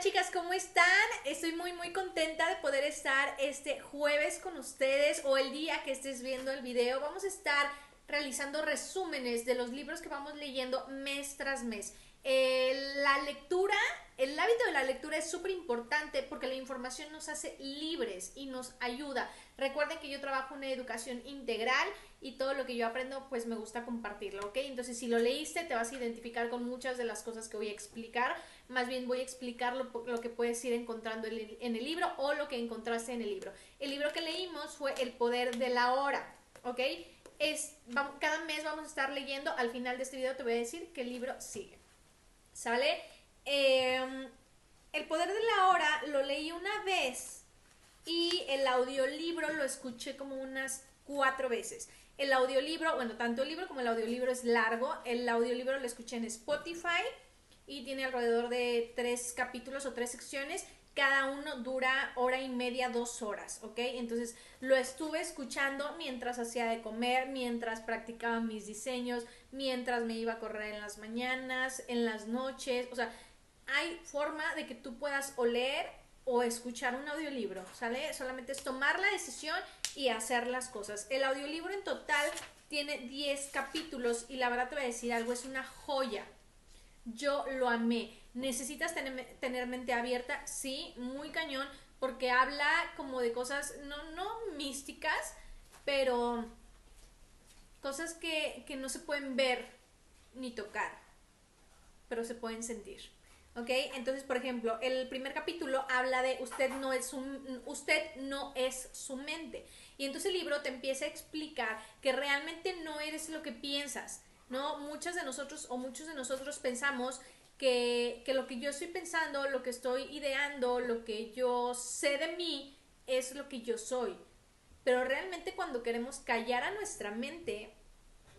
Chicas, ¿cómo están? Estoy muy muy contenta de poder estar este jueves con ustedes o el día que estés viendo el video. Vamos a estar realizando resúmenes de los libros que vamos leyendo mes tras mes. Eh, la lectura, el hábito de la lectura es súper importante porque la información nos hace libres y nos ayuda. Recuerden que yo trabajo en educación integral y todo lo que yo aprendo pues me gusta compartirlo, ¿ok? Entonces si lo leíste te vas a identificar con muchas de las cosas que voy a explicar. Más bien voy a explicar lo, que puedes ir encontrando en el libro o lo que encontraste en el libro. El libro que leímos fue El poder de la hora, ¿ok? Cada mes vamos a estar leyendo. Al final de este video te voy a decir el libro sigue. ¿Sale? Em, el poder de la hora lo leí una vez y el audiolibro lo escuché como unas cuatro veces. El audiolibro, bueno, tanto el libro como el audiolibro es largo. El audiolibro lo escuché en Spotify y tiene alrededor de tres capítulos o tres secciones. Cada uno dura hora y media, dos horas, ¿ok? Entonces lo estuve escuchando mientras hacía de comer, mientras practicaba mis diseños, mientras me iba a correr en las mañanas, en las noches. O sea, hay forma de que tú puedas oler o escuchar un audiolibro, ¿sale? Solamente es tomar la decisión y hacer las cosas. El audiolibro en total tiene 10 capítulos y la verdad te voy a decir algo, es una joya. Yo lo amé. ¿Necesitas tener, tener mente abierta? Sí, muy cañón, porque habla como de cosas, no, no místicas, pero cosas que, que no se pueden ver ni tocar, pero se pueden sentir. ¿Ok? Entonces, por ejemplo, el primer capítulo habla de usted no es un, usted no es su mente. Y entonces el libro te empieza a explicar que realmente no eres lo que piensas. ¿No? Muchas de nosotros o muchos de nosotros pensamos que, que lo que yo estoy pensando, lo que estoy ideando, lo que yo sé de mí, es lo que yo soy. Pero realmente cuando queremos callar a nuestra mente,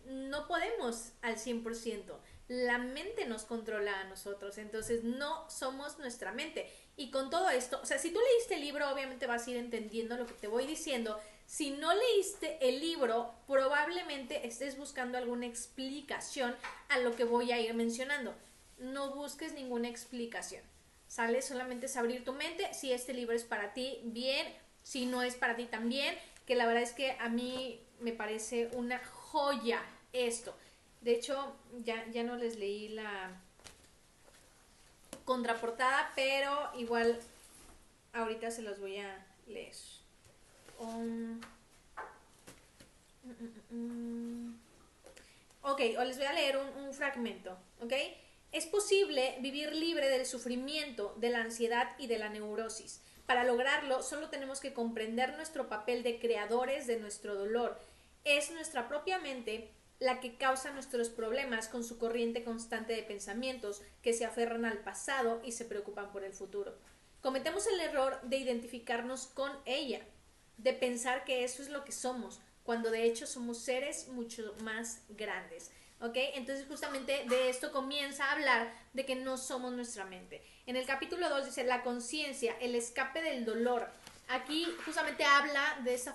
no podemos al 100% la mente nos controla a nosotros, entonces no somos nuestra mente. Y con todo esto, o sea, si tú leíste el libro, obviamente vas a ir entendiendo lo que te voy diciendo. Si no leíste el libro, probablemente estés buscando alguna explicación a lo que voy a ir mencionando. No busques ninguna explicación. ¿Sale? Solamente es abrir tu mente. Si este libro es para ti, bien. Si no es para ti también, que la verdad es que a mí me parece una joya esto. De hecho, ya, ya no les leí la contraportada, pero igual ahorita se los voy a leer. Um, mm, mm, mm, ok, les voy a leer un, un fragmento, ¿ok? Es posible vivir libre del sufrimiento, de la ansiedad y de la neurosis. Para lograrlo, solo tenemos que comprender nuestro papel de creadores de nuestro dolor. Es nuestra propia mente la que causa nuestros problemas con su corriente constante de pensamientos que se aferran al pasado y se preocupan por el futuro. Cometemos el error de identificarnos con ella, de pensar que eso es lo que somos, cuando de hecho somos seres mucho más grandes. ¿Ok? Entonces justamente de esto comienza a hablar de que no somos nuestra mente. En el capítulo 2 dice la conciencia, el escape del dolor, Aquí justamente habla de esa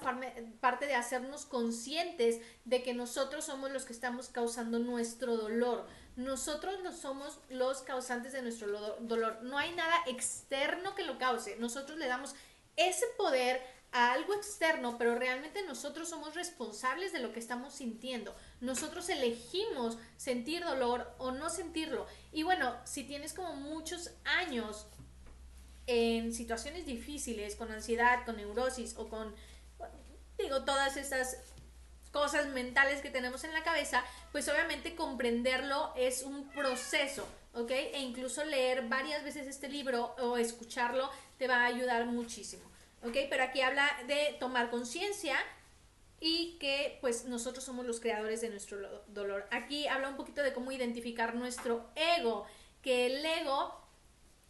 parte de hacernos conscientes de que nosotros somos los que estamos causando nuestro dolor. Nosotros no somos los causantes de nuestro dolor. No hay nada externo que lo cause. Nosotros le damos ese poder a algo externo, pero realmente nosotros somos responsables de lo que estamos sintiendo. Nosotros elegimos sentir dolor o no sentirlo. Y bueno, si tienes como muchos años en situaciones difíciles, con ansiedad, con neurosis o con, digo, todas estas cosas mentales que tenemos en la cabeza, pues obviamente comprenderlo es un proceso, ¿ok? E incluso leer varias veces este libro o escucharlo te va a ayudar muchísimo, ¿ok? Pero aquí habla de tomar conciencia y que pues nosotros somos los creadores de nuestro dolor. Aquí habla un poquito de cómo identificar nuestro ego, que el ego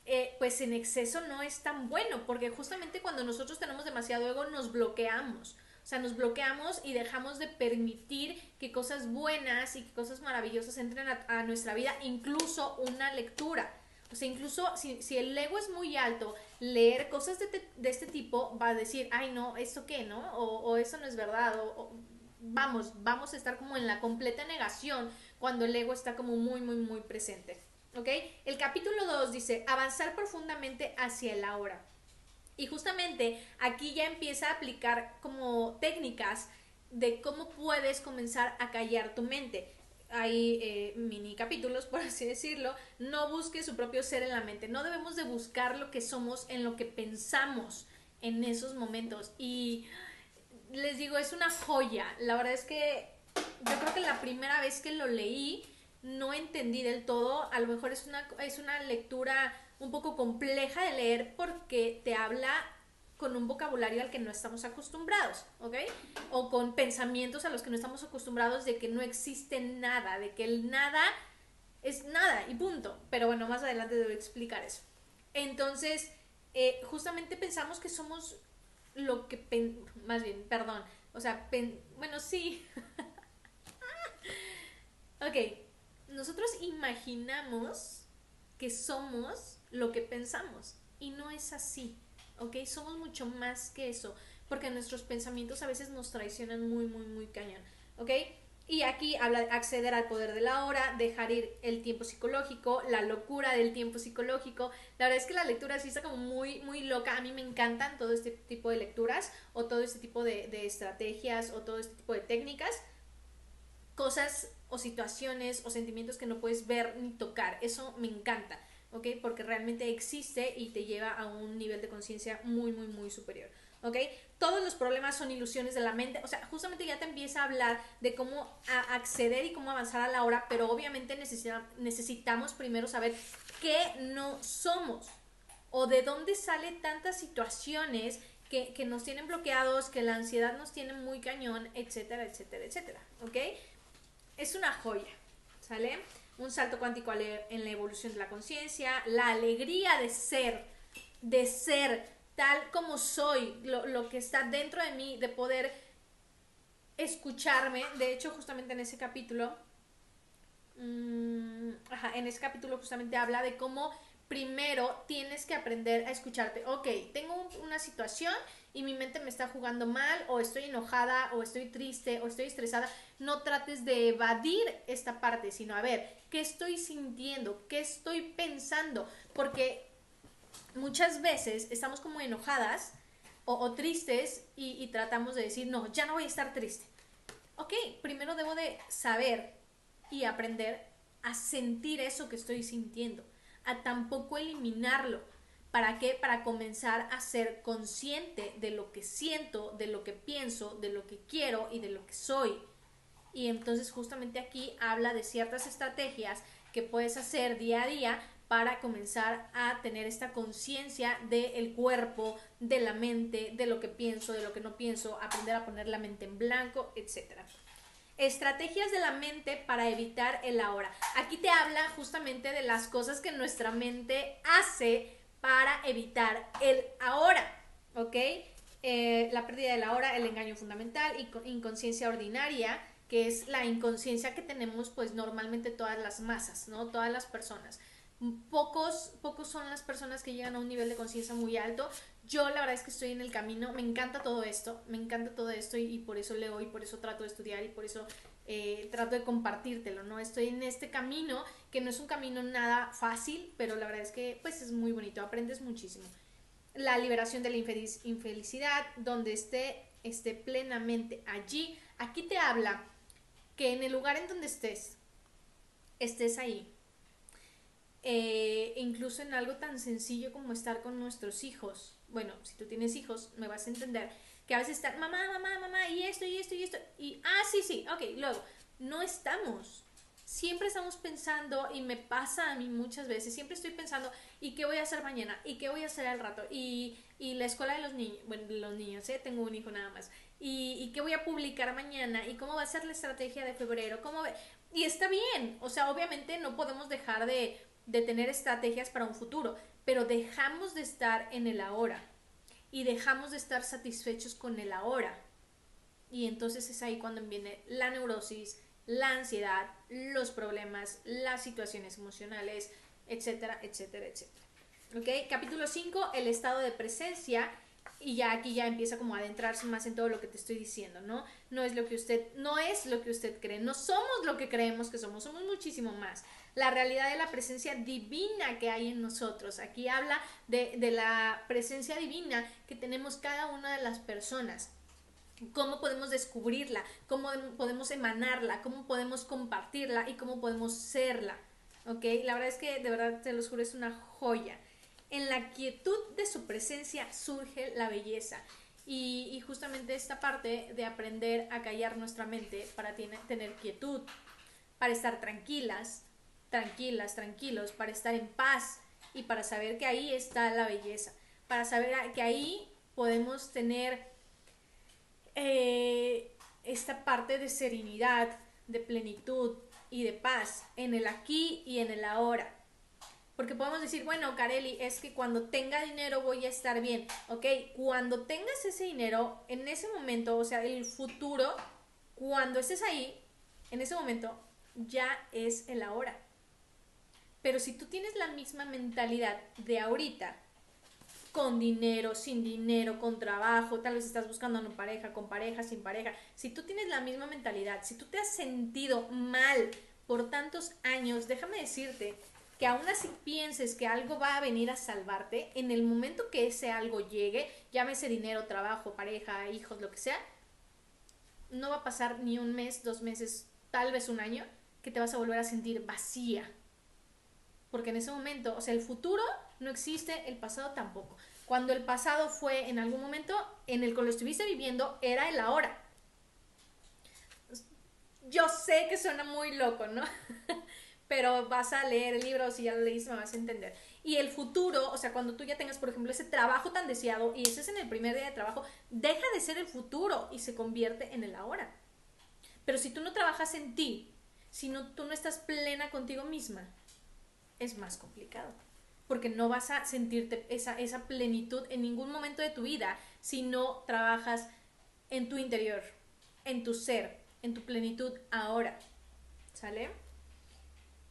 eh, pues en exceso no es tan bueno, porque justamente cuando nosotros tenemos demasiado ego nos bloqueamos. O sea, nos bloqueamos y dejamos de permitir que cosas buenas y que cosas maravillosas entren a, nuestra vida, incluso una lectura. O sea, incluso si, el ego es muy alto, leer cosas de, de, este tipo va a decir, ay no, ¿esto qué, no? O eso no es verdad, o, vamos, vamos a estar como en la completa negación cuando el ego está como muy, muy, muy presente. ¿Ok? El capítulo 2 dice, avanzar profundamente hacia el ahora. Y justamente aquí ya empieza a aplicar como técnicas de cómo puedes comenzar a callar tu mente. Hay eh, mini capítulos, por así decirlo. No busque su propio ser en la mente. No debemos de buscar lo que somos en lo que pensamos en esos momentos. Y les digo, es una joya. La verdad es que yo creo que la primera vez que lo leí no entendí del todo. A lo mejor es una, es una lectura un poco compleja de leer porque te habla con un vocabulario al que no estamos acostumbrados, ¿ok? O con pensamientos a los que no estamos acostumbrados de que no existe nada, de que el nada es nada y punto. Pero bueno, más adelante debo explicar eso. Entonces, eh, justamente pensamos que somos lo que, más bien, perdón, o sea, bueno, sí. ok, nosotros imaginamos que somos lo que pensamos y no es así, ¿ok? Somos mucho más que eso, porque nuestros pensamientos a veces nos traicionan muy, muy, muy cañón, ¿ok? Y aquí habla de acceder al poder de la hora, dejar ir el tiempo psicológico, la locura del tiempo psicológico. La verdad es que la lectura sí está como muy, muy loca. A mí me encantan todo este tipo de lecturas o todo este tipo de, de estrategias o todo este tipo de técnicas. Cosas o situaciones o sentimientos que no puedes ver ni tocar. Eso me encanta. ¿ok? Porque realmente existe y te lleva a un nivel de conciencia muy, muy, muy superior, ¿ok? Todos los problemas son ilusiones de la mente, o sea, justamente ya te empieza a hablar de cómo acceder y cómo avanzar a la hora, pero obviamente necesitamos primero saber qué no somos o de dónde salen tantas situaciones que, que nos tienen bloqueados, que la ansiedad nos tiene muy cañón, etcétera, etcétera, etcétera, ¿ok? Es una joya, ¿sale? un salto cuántico en la evolución de la conciencia, la alegría de ser, de ser tal como soy, lo, que está dentro de mí, de poder escucharme. De hecho, justamente en ese capítulo, mm, en ese capítulo justamente habla de cómo primero tienes que aprender a escucharte. Ok, tengo una situación y mi mente me está jugando mal o estoy enojada o estoy triste o estoy estresada. No trates de evadir esta parte, sino a ver, ¿qué estoy sintiendo? ¿Qué estoy pensando? Porque muchas veces estamos como enojadas o, tristes y, y tratamos de decir, no, ya no voy a estar triste. Ok, primero debo de saber y aprender a sentir eso que estoy sintiendo a tampoco eliminarlo. ¿Para qué? Para comenzar a ser consciente de lo que siento, de lo que pienso, de lo que quiero y de lo que soy. Y entonces justamente aquí habla de ciertas estrategias que puedes hacer día a día para comenzar a tener esta conciencia del cuerpo, de la mente, de lo que pienso, de lo que no pienso, aprender a poner la mente en blanco, etcétera. Estrategias de la mente para evitar el ahora. Aquí te habla justamente de las cosas que nuestra mente hace para evitar el ahora, ¿ok? Eh, la pérdida del ahora, el engaño fundamental, y inconsciencia ordinaria, que es la inconsciencia que tenemos pues normalmente todas las masas, ¿no? Todas las personas. Pocos, pocos son las personas que llegan a un nivel de conciencia muy alto. Yo la verdad es que estoy en el camino, me encanta todo esto, me encanta todo esto y, por eso leo y por eso trato de estudiar y por eso eh, trato de compartírtelo, ¿no? Estoy en este camino que no es un camino nada fácil, pero la verdad es que pues es muy bonito, aprendes muchísimo. La liberación de la infelicidad, donde esté, esté plenamente allí. Aquí te habla que en el lugar en donde estés, estés ahí, eh, incluso en algo tan sencillo como estar con nuestros hijos. Bueno, si tú tienes hijos, me vas a entender que a veces están, mamá, mamá, mamá, y esto, y esto, y esto, y, ah, sí, sí, ok, luego, no estamos. Siempre estamos pensando, y me pasa a mí muchas veces, siempre estoy pensando, ¿y qué voy a hacer mañana? ¿Y qué voy a hacer al rato? Y, y la escuela de los niños, bueno, los niños, ¿eh? Tengo un hijo nada más. ¿Y, ¿Y qué voy a publicar mañana? ¿Y cómo va a ser la estrategia de febrero? ¿Cómo Y está bien, o sea, obviamente no podemos dejar de de tener estrategias para un futuro, pero dejamos de estar en el ahora y dejamos de estar satisfechos con el ahora. Y entonces es ahí cuando viene la neurosis, la ansiedad, los problemas, las situaciones emocionales, etcétera, etcétera, etcétera. ¿Ok? Capítulo 5, el estado de presencia. Y ya aquí ya empieza como a adentrarse más en todo lo que te estoy diciendo, ¿no? No es lo que usted, no es lo que usted cree, no somos lo que creemos que somos, somos muchísimo más. La realidad de la presencia divina que hay en nosotros. Aquí habla de, de la presencia divina que tenemos cada una de las personas cómo podemos descubrirla, cómo podemos emanarla, cómo podemos compartirla y cómo podemos serla. ¿Ok? La verdad es que de verdad te lo juro, es una joya. En la quietud de su presencia surge la belleza. Y, justamente esta parte de aprender a callar nuestra mente para tener quietud, para estar tranquilas, tranquilas, tranquilos, para estar en paz y para saber que ahí está la belleza, para saber que ahí podemos tener eh, esta parte de serenidad, de plenitud y de paz en el aquí y en el ahora. Porque podemos decir, bueno, Kareli, es que cuando tenga dinero voy a estar bien. Ok, cuando tengas ese dinero, en ese momento, o sea, el futuro, cuando estés ahí, en ese momento, ya es el ahora. Pero si tú tienes la misma mentalidad de ahorita, con dinero, sin dinero, con trabajo, tal vez estás buscando una pareja, con pareja, sin pareja. Si tú tienes la misma mentalidad, si tú te has sentido mal por tantos años, déjame decirte que aún así pienses que algo va a venir a salvarte, en el momento que ese algo llegue, llámese dinero, trabajo, pareja, hijos, lo que sea, no va a pasar ni un mes, dos meses, tal vez un año, que te vas a volver a sentir vacía. Porque en ese momento, o sea, el futuro no existe, el pasado tampoco. Cuando el pasado fue en algún momento en el que lo estuviste viviendo, era el ahora. Yo sé que suena muy loco, ¿no? Pero vas a leer el libro, si ya lo leíste, me vas a entender. Y el futuro, o sea, cuando tú ya tengas, por ejemplo, ese trabajo tan deseado y ese es en el primer día de trabajo, deja de ser el futuro y se convierte en el ahora. Pero si tú no trabajas en ti, si no, tú no estás plena contigo misma, es más complicado porque no vas a sentirte esa, esa plenitud en ningún momento de tu vida si no trabajas en tu interior, en tu ser, en tu plenitud ahora. ¿Sale?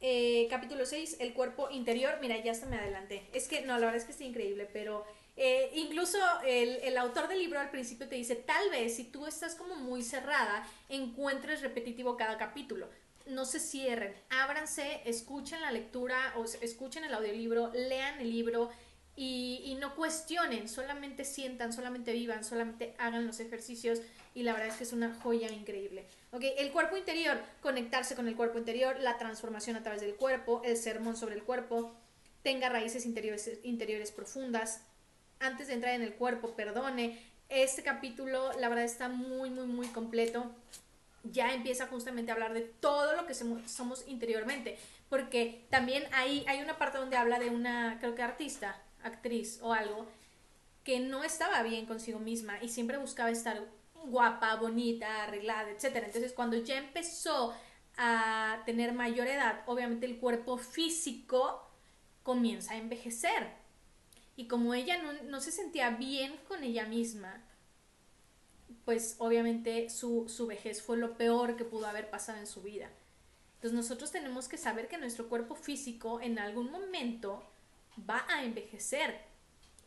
Eh, capítulo 6, el cuerpo interior. Mira, ya hasta me adelanté. Es que, no, la verdad es que está increíble, pero eh, incluso el, el, autor del libro al principio te dice, tal vez si tú estás como muy cerrada, encuentres repetitivo cada capítulo no se cierren, ábranse, escuchen la lectura o escuchen el audiolibro, lean el libro y, no cuestionen, solamente sientan, solamente vivan, solamente hagan los ejercicios y la verdad es que es una joya increíble. Ok, el cuerpo interior, conectarse con el cuerpo interior, la transformación a través del cuerpo, el sermón sobre el cuerpo, tenga raíces interiores, interiores profundas, antes de entrar en el cuerpo, perdone. Este capítulo, la verdad, está muy, muy, muy completo ya empieza justamente a hablar de todo lo que somos interiormente, porque también ahí hay una parte donde habla de una, creo que artista, actriz o algo, que no estaba bien consigo misma y siempre buscaba estar guapa, bonita, arreglada, etc. Entonces cuando ya empezó a tener mayor edad, obviamente el cuerpo físico comienza a envejecer. Y como ella no, no se sentía bien con ella misma, pues obviamente su, su vejez fue lo peor que pudo haber pasado en su vida. Entonces nosotros tenemos que saber que nuestro cuerpo físico en algún momento va a envejecer.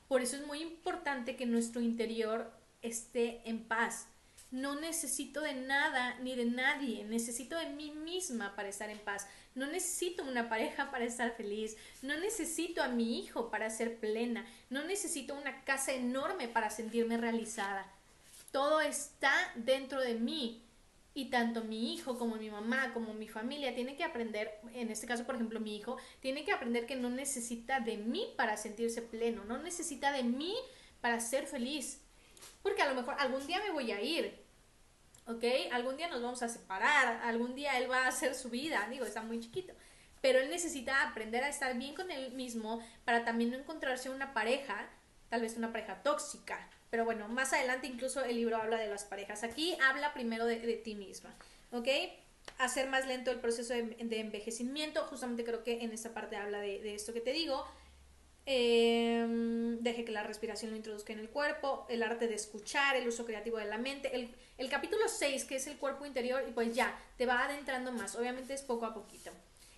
Por eso es muy importante que nuestro interior esté en paz. No necesito de nada ni de nadie, necesito de mí misma para estar en paz. No necesito una pareja para estar feliz, no necesito a mi hijo para ser plena, no necesito una casa enorme para sentirme realizada todo está dentro de mí. Y tanto mi hijo como mi mamá, como mi familia, tiene que aprender, en este caso, por ejemplo, mi hijo, tiene que aprender que no necesita de mí para sentirse pleno, no necesita de mí para ser feliz. Porque a lo mejor algún día me voy a ir, ¿ok? Algún día nos vamos a separar, algún día él va a hacer su vida, digo, está muy chiquito. Pero él necesita aprender a estar bien con él mismo para también no encontrarse una pareja, tal vez una pareja tóxica, pero bueno, más adelante incluso el libro habla de las parejas. Aquí habla primero de, ti misma, ¿ok? Hacer más lento el proceso de, envejecimiento. Justamente creo que en esta parte habla de, esto que te digo. Em, deje que la respiración lo introduzca en el cuerpo, el arte de escuchar, el uso creativo de la mente. El, capítulo 6, que es el cuerpo interior, y pues ya, te va adentrando más. Obviamente es poco a poquito.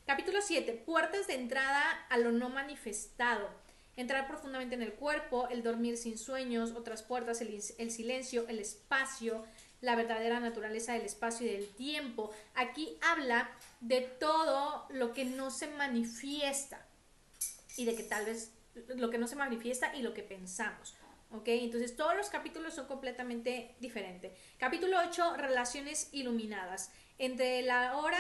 Capítulo 7, puertas de entrada a lo no manifestado. entrar profundamente en el cuerpo, el dormir sin sueños, otras puertas, el silencio, el espacio, la verdadera naturaleza del espacio y del tiempo. Aquí habla de todo lo que no se manifiesta y de que tal vez lo que no se manifiesta y lo que pensamos. ¿Ok? Entonces todos los capítulos son completamente diferentes. Capítulo 8, relaciones iluminadas. Entre la hora,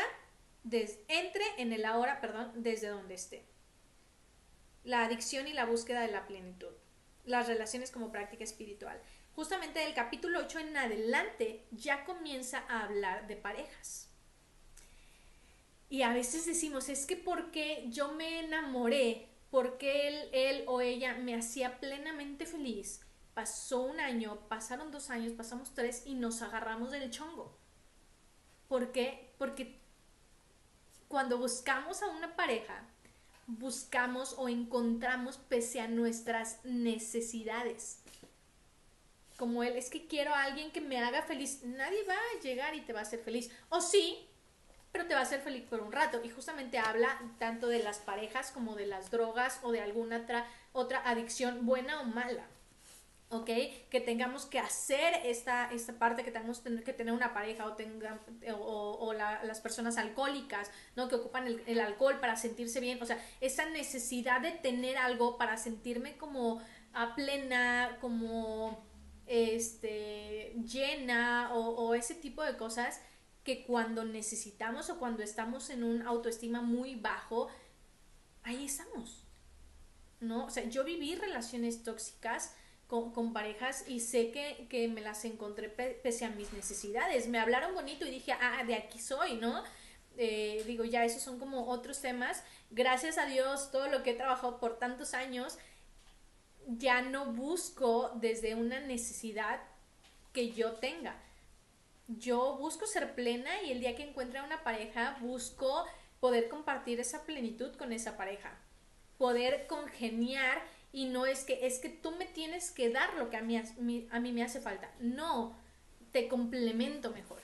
entre en el ahora, perdón, desde donde esté. La adicción y la búsqueda de la plenitud. Las relaciones como práctica espiritual. Justamente del capítulo 8 en adelante ya comienza a hablar de parejas. Y a veces decimos, es que porque yo me enamoré porque él, él o ella me hacía plenamente feliz. Pasó un año, pasaron dos años, pasamos tres y nos agarramos del chongo. ¿Por qué? Porque cuando buscamos a una pareja, buscamos o encontramos pese a nuestras necesidades. Como él, es que quiero a alguien que me haga feliz. Nadie va a llegar y te va a hacer feliz. O sí, pero te va a hacer feliz por un rato. Y justamente habla tanto de las parejas como de las drogas o de alguna otra, otra adicción, buena o mala. ¿ok? Que tengamos que hacer esta, esta parte, que tengamos que tener una pareja o, tenga, o, las personas alcohólicas, ¿no? Que ocupan el, el, alcohol para sentirse bien, o sea, esa necesidad de tener algo para sentirme como a plena, como este, llena o, o ese tipo de cosas que cuando necesitamos o cuando estamos en un autoestima muy bajo, ahí estamos. ¿No? O sea, yo viví relaciones tóxicas con, parejas y sé que, me las encontré pese a mis necesidades. Me hablaron bonito y dije, ah, de aquí soy, ¿no? Eh, digo, ya esos son como otros temas. Gracias a Dios, todo lo que he trabajado por tantos años, ya no busco desde una necesidad que yo tenga yo busco ser plena y el día que encuentre una pareja busco poder compartir esa plenitud con esa pareja, poder congeniar y no es que es que tú me tienes que dar lo que a mí, a mí me hace falta, no, te complemento mejor.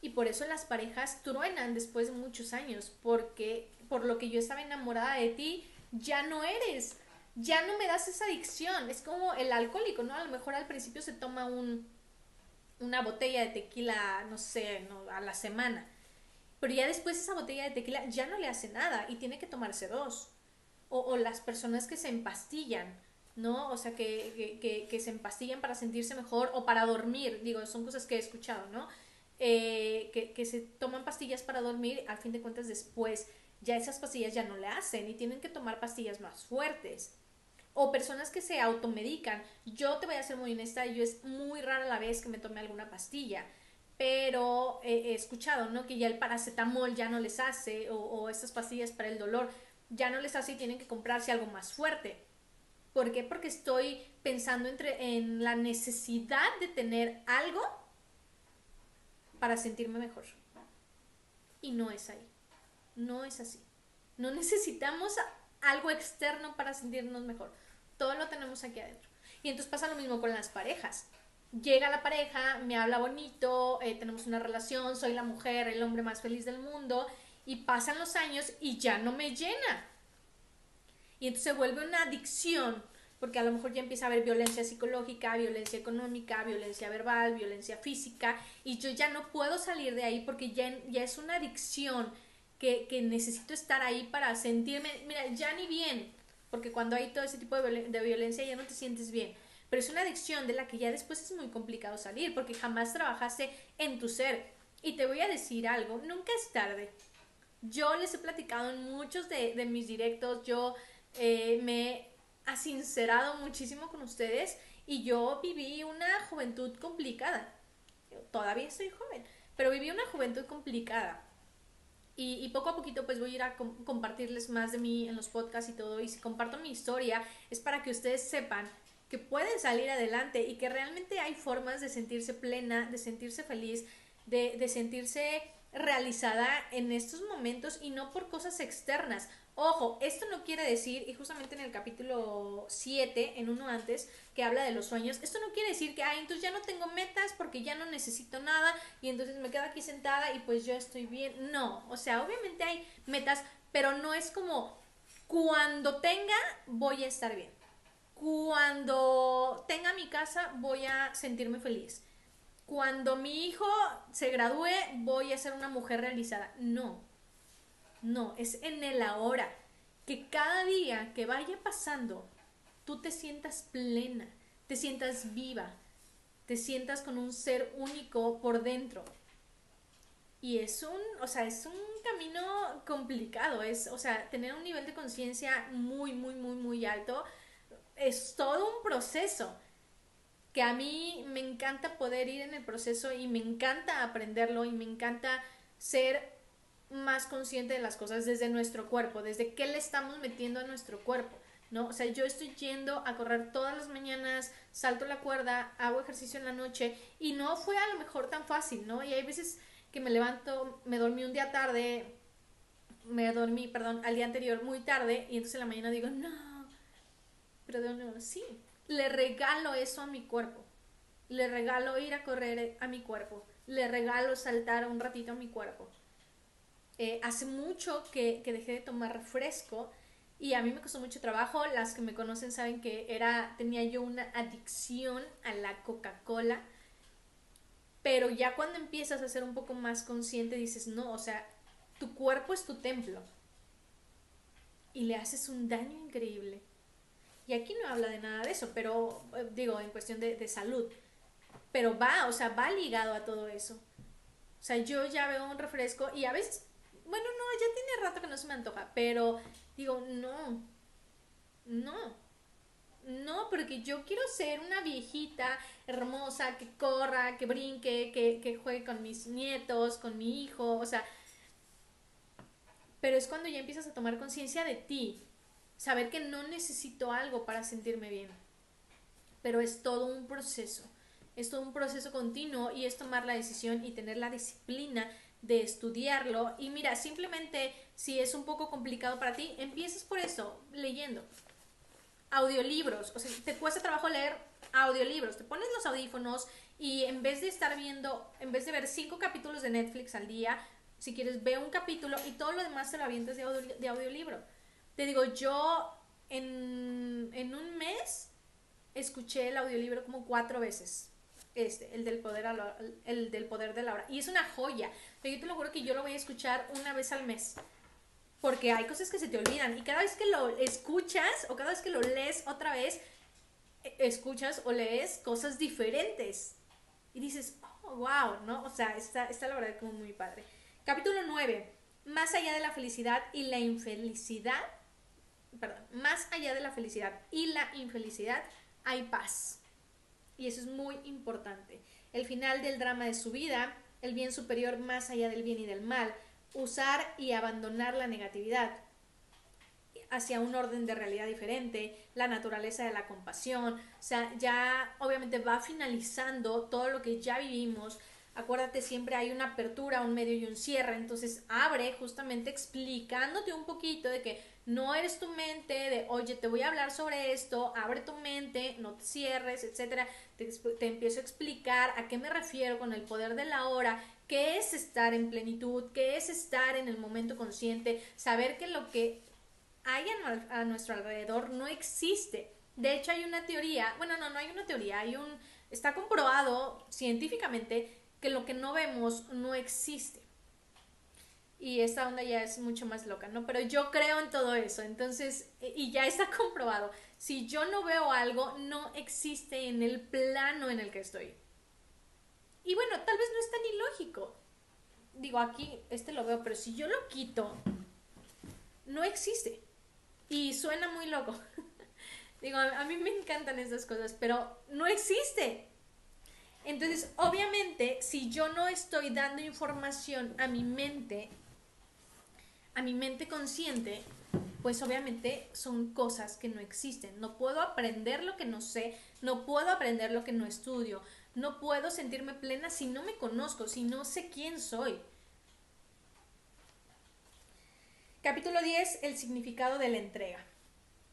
Y por eso las parejas truenan después de muchos años, porque por lo que yo estaba enamorada de ti, ya no eres, ya no me das esa adicción, es como el alcohólico, ¿no? A lo mejor al principio se toma un, una botella de tequila, no sé, a la semana. Pero ya después esa botella de tequila ya no le hace nada y tiene que tomarse dos. O, las personas que se empastillan, ¿no? O sea, que, se empastillan para sentirse mejor o para dormir. Digo, son cosas que he escuchado, ¿no? Eh, que, que se toman pastillas para dormir, al fin de cuentas después ya esas pastillas ya no le hacen y tienen que tomar pastillas más fuertes o personas que se automedican. Yo te voy a ser muy honesta, yo es muy rara la vez que me tome alguna pastilla, pero he escuchado, ¿no? Que ya el paracetamol ya no les hace o, o estas pastillas para el dolor ya no les hace y tienen que comprarse algo más fuerte. ¿Por qué? Porque estoy pensando entre, en la necesidad de tener algo para sentirme mejor. Y no es ahí. No es así. No necesitamos algo externo para sentirnos mejor. Todo lo tenemos aquí adentro. Y entonces pasa lo mismo con las parejas. Llega la pareja, me habla bonito, eh, tenemos una relación, soy la mujer, el hombre más feliz del mundo, y pasan los años y ya no me llena. Y entonces se vuelve una adicción, porque a lo mejor ya empieza a haber violencia psicológica, violencia económica, violencia verbal, violencia física, y yo ya no puedo salir de ahí porque ya, ya es una adicción que, que necesito estar ahí para sentirme, mira, ya ni bien, porque cuando hay todo ese tipo de, violencia ya no te sientes bien. Pero es una adicción de la que ya después es muy complicado salir, porque jamás trabajaste en tu ser. Y te voy a decir algo, nunca es tarde. Yo les he platicado en muchos de, mis directos, yo eh, me he sincerado muchísimo con ustedes y yo viví una juventud complicada. Todavía soy joven, pero viví una juventud complicada. Y, poco a poquito pues voy a ir a compartirles más de mí en los podcasts y todo. Y si comparto mi historia es para que ustedes sepan que pueden salir adelante y que realmente hay formas de sentirse plena, de sentirse feliz, de, de sentirse realizada en estos momentos y no por cosas externas. Ojo, esto no quiere decir, y justamente en el capítulo 7, en uno antes, que habla de los sueños, esto no quiere decir que, ay, entonces ya no tengo metas porque ya no necesito nada y entonces me quedo aquí sentada y pues yo estoy bien. No, o sea, obviamente hay metas, pero no es como Cuando tenga, voy a estar bien. Cuando tenga mi casa, voy a sentirme feliz. Cuando mi hijo se gradúe, voy a ser una mujer realizada. No, no, es en el ahora. Que cada día que vaya pasando, tú te sientas plena, te sientas viva, te sientas con un ser único por dentro. Y es un, o sea, es un camino complicado, es, o sea, tener un nivel de conciencia muy, muy, muy, muy alto, es todo un proceso que a mí me encanta poder ir en el proceso y me encanta aprenderlo y me encanta ser más consciente de las cosas desde nuestro cuerpo, desde qué le estamos metiendo a nuestro cuerpo. ¿no? O sea, yo estoy yendo a correr todas las mañanas, salto la cuerda, hago ejercicio en la noche y no fue a lo mejor tan fácil, ¿no? Y hay veces que me levanto, me dormí un día tarde, me dormí, perdón, al día anterior muy tarde y entonces en la mañana digo, no, pero de dónde, sí, le regalo eso a mi cuerpo, le regalo ir a correr a mi cuerpo, le regalo saltar un ratito a mi cuerpo. Eh, hace mucho que, que dejé de tomar refresco y a mí me costó mucho trabajo. Las que me conocen saben que era, tenía yo una adicción a la Coca-Cola. Pero ya cuando empiezas a ser un poco más consciente dices, no, o sea, tu cuerpo es tu templo. Y le haces un daño increíble. Y aquí no habla de nada de eso, pero eh, digo, en cuestión de, de salud. Pero va, o sea, va ligado a todo eso. O sea, yo ya veo un refresco y a veces, bueno, no, ya tiene rato que no se me antoja, pero Digo, no, no, no, porque yo quiero ser una viejita hermosa que corra, que brinque, que, que juegue con mis nietos, con mi hijo, o sea, pero es cuando ya empiezas a tomar conciencia de ti, saber que no necesito algo para sentirme bien, pero es todo un proceso, es todo un proceso continuo y es tomar la decisión y tener la disciplina de estudiarlo. Y mira, simplemente si es un poco complicado para ti, empieces por eso, leyendo. Audiolibros, o sea, te cuesta trabajo leer audiolibros, te pones los audífonos y en vez de estar viendo, en vez de ver cinco capítulos de Netflix al día, si quieres ve un capítulo y todo lo demás te lo avientes de, de audiolibro. Te digo, yo en, en un mes escuché el audiolibro como cuatro veces este, el del poder, el del poder de la hora. Y es una joya. Pero yo te lo juro que yo lo voy a escuchar una vez al mes. Porque hay cosas que se te olvidan. Y cada vez que lo escuchas o cada vez que lo lees otra vez, e, escuchas o lees cosas diferentes. Y dices, oh, wow, ¿no? O sea, está, está la verdad como muy padre. Capítulo 9. Más allá de la felicidad y la infelicidad. Perdón. Más allá de la felicidad y la infelicidad hay paz. Y eso es muy importante. El final del drama de su vida, el bien superior más allá del bien y del mal, usar y abandonar la negatividad hacia un orden de realidad diferente, la naturaleza de la compasión, o sea, ya obviamente va finalizando todo lo que ya vivimos, acuérdate siempre hay una apertura, un medio y un cierre, entonces abre justamente explicándote un poquito de que no eres tu mente de, oye, te voy a hablar sobre esto, abre tu mente, no te cierres, etcétera. Te, empiezo a explicar a qué me refiero con el poder de la hora, qué es estar en plenitud, qué es estar en el momento consciente, saber que lo que hay a, a nuestro alrededor no existe. De hecho, hay una teoría, bueno, no, no hay una teoría, hay un, está comprobado científicamente que lo que no vemos no existe y esta onda ya es mucho más loca, ¿no? Pero yo creo en todo eso, entonces, e, y ya está comprobado, si yo no veo algo, no existe en el plano en el que estoy. Y bueno, tal vez no es tan ilógico. Digo, aquí este lo veo, pero si yo lo quito, no existe. Y suena muy loco. Digo, a mí me encantan esas cosas, pero no existe. Entonces, obviamente, si yo no estoy dando información a mi mente a mi mente consciente, pues obviamente son cosas que no existen. No puedo aprender lo que no sé, no puedo aprender lo que no estudio, no puedo sentirme plena si no me conozco, si no sé quién soy. Capítulo 10, el significado de la entrega.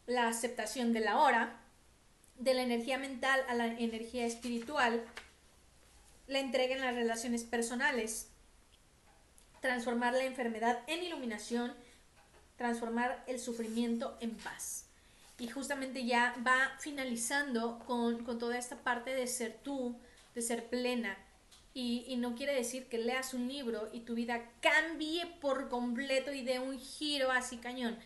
La aceptación de la hora, de la energía mental a la energía espiritual, la entrega en las relaciones personales, transformar la enfermedad en iluminación, transformar el sufrimiento en paz. Y justamente ya va finalizando con, toda esta parte de ser tú, de ser plena. Y, y, no quiere decir que leas un libro y tu vida cambie por completo y dé un giro así cañón.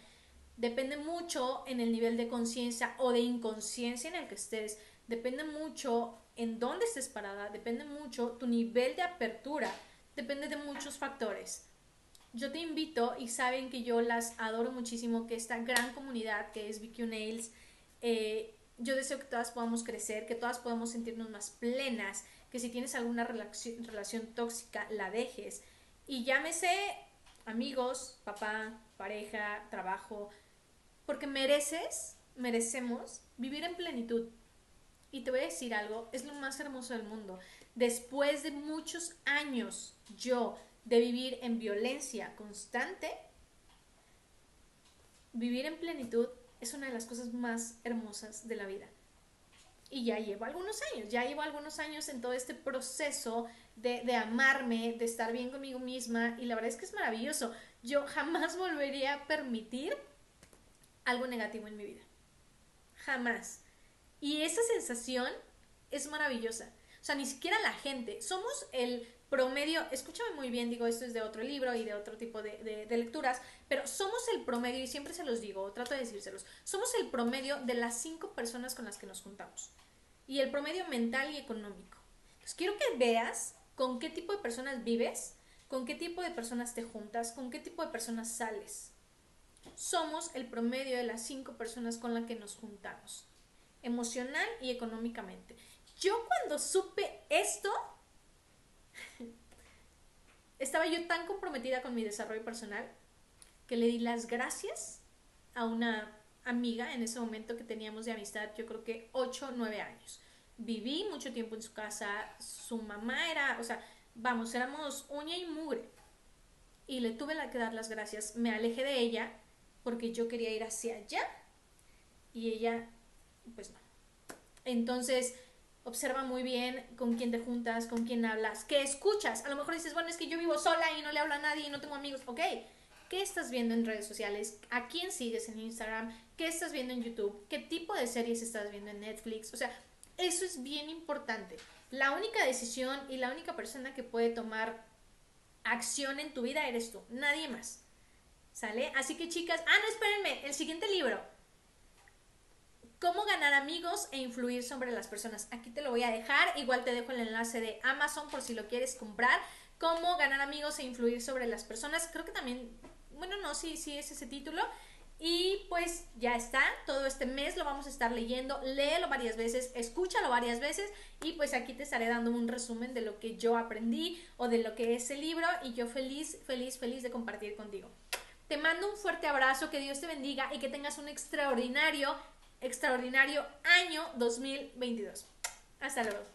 Depende mucho en el nivel de conciencia o de inconsciencia en el que estés. Depende mucho en dónde estés parada. Depende mucho tu nivel de apertura. Depende de muchos factores yo te invito y saben que yo las adoro muchísimo, que esta gran comunidad que es BQ Nails, eh, yo deseo que todas podamos crecer, que todas podamos sentirnos más plenas, que si tienes alguna relación, relación tóxica, la dejes. Y llámese amigos, papá, pareja, trabajo, porque mereces, merecemos vivir en plenitud. Y te voy a decir algo, es lo más hermoso del mundo. Después de muchos años, yo de vivir en violencia constante, vivir en plenitud es una de las cosas más hermosas de la vida. Y ya llevo algunos años, ya llevo algunos años en todo este proceso de, de, amarme, de estar bien conmigo misma y la verdad es que es maravilloso. Yo jamás volvería a permitir algo negativo en mi vida. Jamás. Y esa sensación es maravillosa. O sea, ni siquiera la gente. Somos el promedio, escúchame muy bien, digo, esto es de otro libro y de otro tipo de, lecturas, pero somos el promedio, y siempre se los digo, trato de decírselos, somos el promedio de las cinco personas con las que nos juntamos. Y el promedio mental y económico. Entonces, quiero que veas con qué tipo de personas vives, con qué tipo de personas te juntas, con qué tipo de personas sales. Somos el promedio de las cinco personas con las que nos juntamos, emocional y económicamente. Yo cuando supe esto, estaba yo tan comprometida con mi desarrollo personal que le di las gracias a una amiga en ese momento que teníamos de amistad, yo creo que 8 o 9 años. Viví mucho tiempo en su casa, su mamá era, o sea, vamos, éramos uña y mugre. Y le tuve que dar las gracias, me alejé de ella porque yo quería ir hacia allá y ella, pues no. Entonces, observa muy bien con quién te juntas, con quién hablas, qué escuchas. A lo mejor dices, bueno, es que yo vivo sola y no le hablo a nadie y no tengo amigos. Ok, ¿qué estás viendo en redes sociales? ¿A quién sigues en Instagram? ¿Qué estás viendo en YouTube? ¿Qué tipo de series estás viendo en Netflix? O sea, eso es bien importante. La única decisión y la única persona que puede tomar acción en tu vida eres tú, nadie más. ¿Sale? Así que chicas, ah, no, espérenme, el siguiente libro cómo ganar amigos e influir sobre las personas. Aquí te lo voy a dejar, igual te dejo el enlace de Amazon por si lo quieres comprar. Cómo ganar amigos e influir sobre las personas. Creo que también, bueno, no, sí, sí es ese título. Y pues ya está, todo este mes lo vamos a estar leyendo, léelo varias veces, escúchalo varias veces y pues aquí te estaré dando un resumen de lo que yo aprendí o de lo que es el libro y yo feliz, feliz, feliz de compartir contigo. Te mando un fuerte abrazo, que Dios te bendiga y que tengas un extraordinario extraordinario año 2022. Hasta luego.